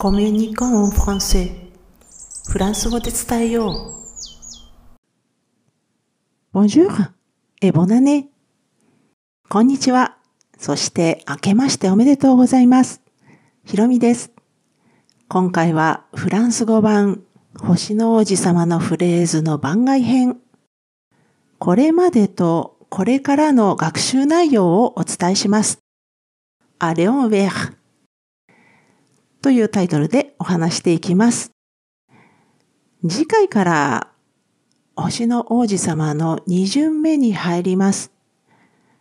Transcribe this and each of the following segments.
コミュニコンフランセフランス語で伝えよう。Bonjour et bon année. こんにちは。そして明けましておめでとうございます。ひろみです。今回はフランス語版星の王子様のフレーズの番外編。これまでとこれからの学習内容をお伝えします。アレオンウェアというタイトルでお話していきます。次回から星の王子様の二巡目に入ります。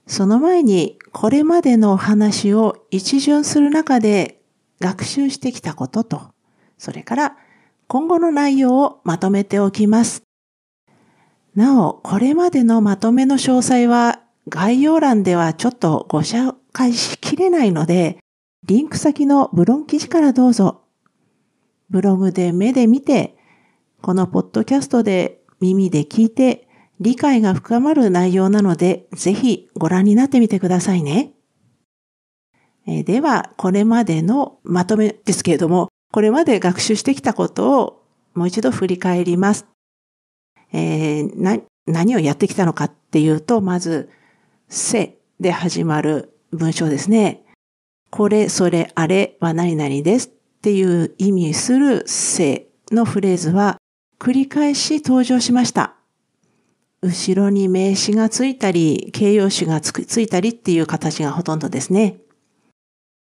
その前にこれまでのお話を一巡する中で学習してきたことと、それから今後の内容をまとめておきます。なお、これまでのまとめの詳細は概要欄ではちょっとご紹介しきれないので、リンク先のブログ記事からどうぞ。ブログで目で見て、このポッドキャストで耳で聞いて理解が深まる内容なので、ぜひご覧になってみてくださいね。えでは、これまでのまとめですけれども、これまで学習してきたことをもう一度振り返ります。えー、何をやってきたのかっていうと、まず、せで始まる文章ですね。これ、それ、あれは何々ですっていう意味するせのフレーズは繰り返し登場しました。後ろに名詞がついたり、形容詞がついたりっていう形がほとんどですね。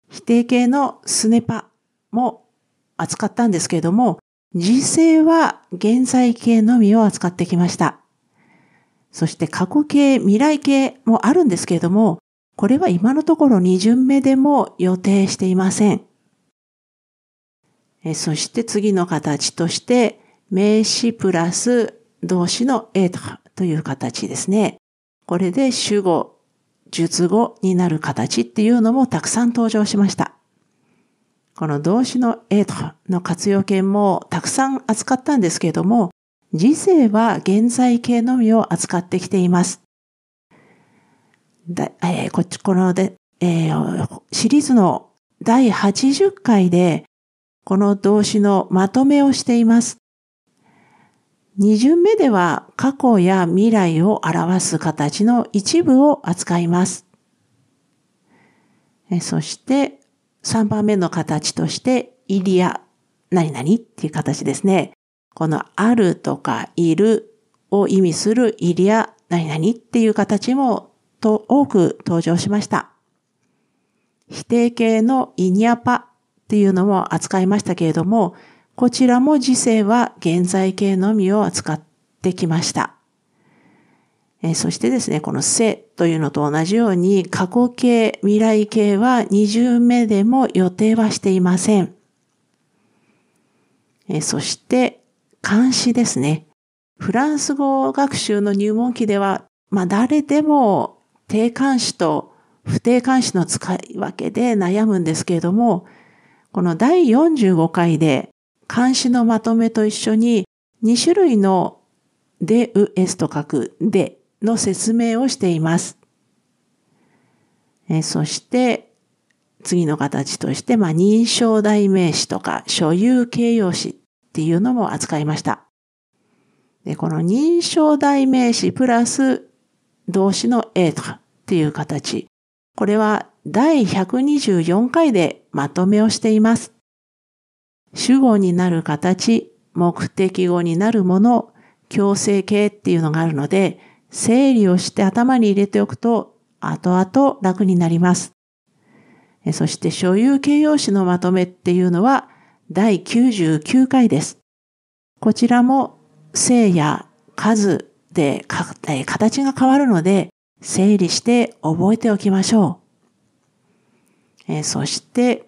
否定形のスネパも扱ったんですけれども、時制は現在形のみを扱ってきました。そして過去形、未来形もあるんですけれども、これは今のところ2巡目でも予定していません。そして次の形として、名詞プラス動詞のエータという形ですね。これで主語、述語になる形っていうのもたくさん登場しました。この動詞のエートの活用形もたくさん扱ったんですけれども、時世は現在形のみを扱ってきています。だえー、こっち、こので、えー、シリーズの第80回で、この動詞のまとめをしています。二巡目では過去や未来を表す形の一部を扱います。そして3番目の形として、イリア、何々っていう形ですね。このあるとかいるを意味するイリア、何々っていう形もと多く登場しました。否定形のイニアパっていうのも扱いましたけれども、こちらも時世は現在形のみを扱ってきました。えそしてですね、このせというのと同じように過去形、未来形は二重目でも予定はしていません。えそして監視ですね。フランス語学習の入門期では、まあ誰でも定冠詞と不定冠詞の使い分けで悩むんですけれども、この第45回で監視のまとめと一緒に2種類ので、う、えすと書くでの説明をしています。えそして、次の形として、まあ、認証代名詞とか所有形容詞っていうのも扱いました。でこの認証代名詞プラス動詞の A とかっていう形。これは第124回でまとめをしています。主語になる形、目的語になるもの、強制形っていうのがあるので、整理をして頭に入れておくと後々楽になります。そして所有形容詞のまとめっていうのは第99回です。こちらも性や数で形が変わるので整理して覚えておきましょう。えそして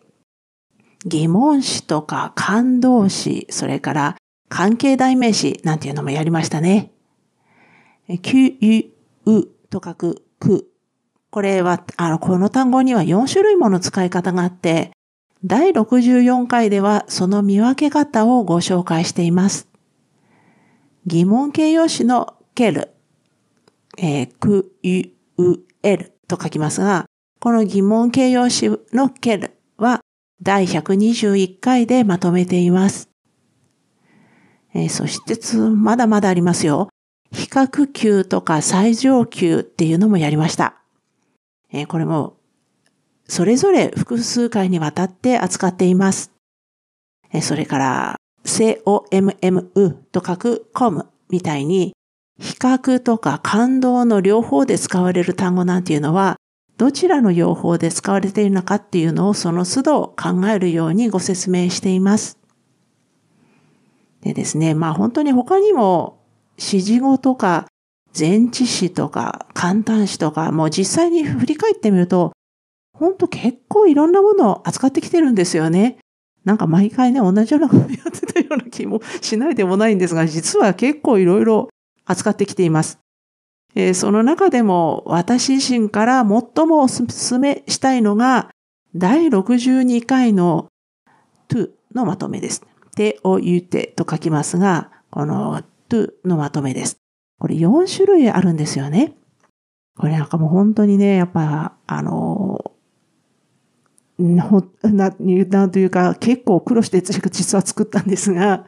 疑問詞とか感動詞、それから関係代名詞なんていうのもやりましたね。きゅ、うと書く、く。これは、あの、この単語には4種類もの使い方があって、第64回ではその見分け方をご紹介しています。疑問形容詞のける、えー、く、ゆ、う、えると書きますが、この疑問形容詞のけるは第121回でまとめています。えー、そしてつまだまだありますよ。比較級とか最上級っていうのもやりました。えー、これもそれぞれ複数回にわたって扱っています。えー、それから COMMU と書く COM みたいに比較とか感動の両方で使われる単語なんていうのはどちらの用法で使われているのかっていうのをその都度考えるようにご説明しています。でですね、まあ本当に他にも指示語とか前置詞とか簡単詞とかもう実際に振り返ってみると本当結構いろんなものを扱ってきてるんですよね。なんか毎回ね、同じようなことやってたような気もしないでもないんですが、実は結構いろいろ扱ってきています。その中でも私自身から最もお勧めしたいのが第62回の to のまとめです。てを言うてと書きますが、この to のまとめです。これ4種類あるんですよね。これなんかもう本当にね、やっぱ、あの、な、なんというか結構苦労して実は作ったんですが、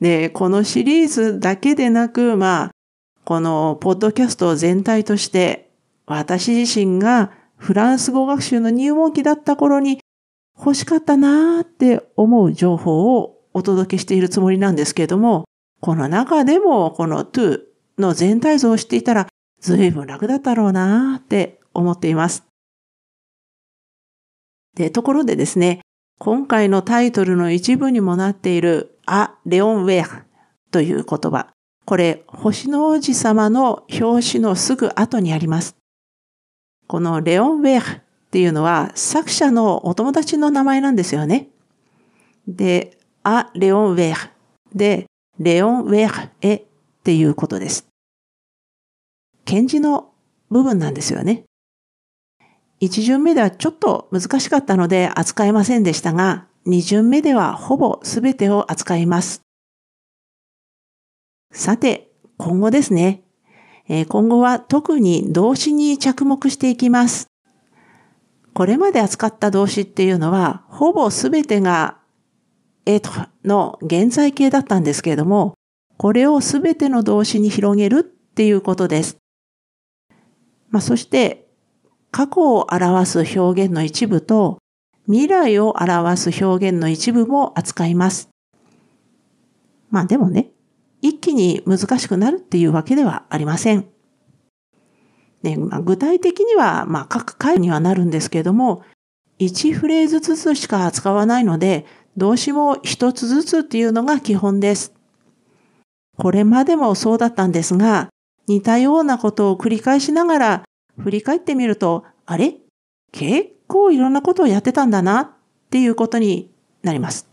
で、このシリーズだけでなく、まあ、このポッドキャスト全体として私自身がフランス語学習の入門期だった頃に欲しかったなーって思う情報をお届けしているつもりなんですけれども、この中でもこの to の全体像を知っていたら随分楽だったろうなーって思っています。で、ところでですね、今回のタイトルの一部にもなっているア・レオン・ウェアという言葉。これ、星の王子様の表紙のすぐ後にあります。このレオン・ウェアっていうのは作者のお友達の名前なんですよね。で、ア・レオン・ウェアで、レオン・ウェアへっていうことです。検事の部分なんですよね。一巡目ではちょっと難しかったので扱えませんでしたが、二巡目ではほぼすべてを扱います。さて、今後ですね。今後は特に動詞に着目していきます。これまで扱った動詞っていうのは、ほぼすべてが、えっとの現在形だったんですけれども、これをすべての動詞に広げるっていうことです。まあ、そして、過去を表す表現の一部と、未来を表す表現の一部も扱います。まあでもね、一気に難しくなるっていうわけではありません。ねまあ、具体的には、まあ、各回にはなるんですけれども、1フレーズずつしか使わないので、動詞も一つずつっていうのが基本です。これまでもそうだったんですが、似たようなことを繰り返しながら振り返ってみると、あれ？結構いろんなことをやってたんだなっていうことになります。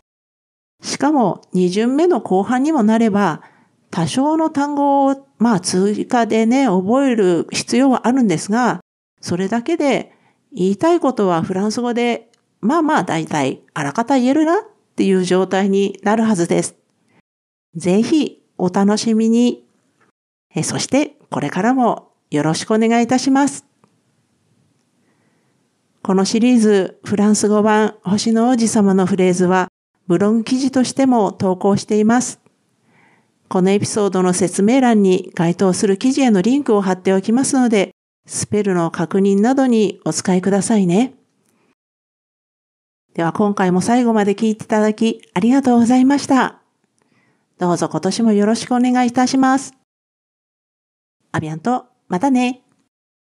しかも2巡目の後半にもなれば、多少の単語を、まあ追加でね、覚える必要はあるんですが、それだけで言いたいことはフランス語で、まあまあ大体あらかた言えるなっていう状態になるはずです。ぜひお楽しみに。えそしてこれからもよろしくお願いいたします。このシリーズフランス語版星の王子様のフレーズはブログ記事としても投稿しています。このエピソードの説明欄に該当する記事へのリンクを貼っておきますので、スペルの確認などにお使いくださいね。では今回も最後まで聞いていただきありがとうございました。どうぞ今年もよろしくお願いいたします。アビアンと、またね。